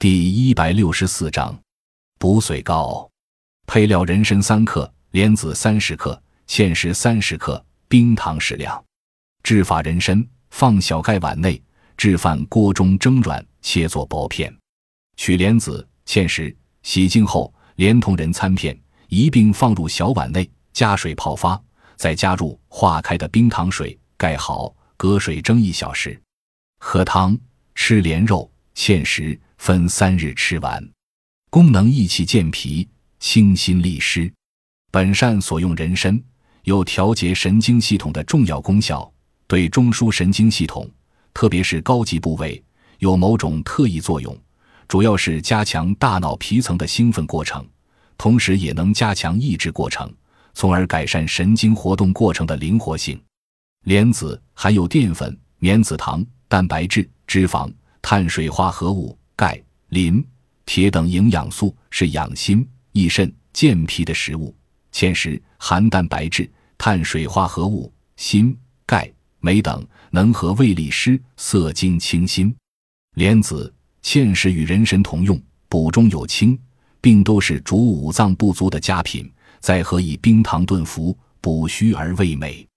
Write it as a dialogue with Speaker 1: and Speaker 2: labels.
Speaker 1: 第一百六十四章，补髓膏。配料：人参三克，莲子三十克，芡实三十克，冰糖适量。制法：人参放小盖碗内，置饭锅中蒸软，切作薄片。取莲子、芡实，洗净后连同人参片一并放入小碗内，加水泡发，再加入化开的冰糖水，盖好，隔水蒸一小时。喝汤。吃莲肉、芡实，分三日吃完。功能：益气健脾，清心利湿。本善所用人参有调节神经系统的重要功效，对中枢神经系统，特别是高级部位，有某种特异作用。主要是加强大脑皮层的兴奋过程，同时也能加强抑制过程，从而改善神经活动过程的灵活性。莲子含有淀粉、棉子糖、蛋白质。脂肪、碳水化合物、钙、磷、铁等营养素是养心、益肾、健脾的食物。芡实含蛋白质、碳水化合物、锌、钙、镁等，能和胃利湿、涩精清心。莲子、芡实与人参同用，补中有清，并都是主五脏不足的佳品。再和以冰糖炖服，补虚而味美。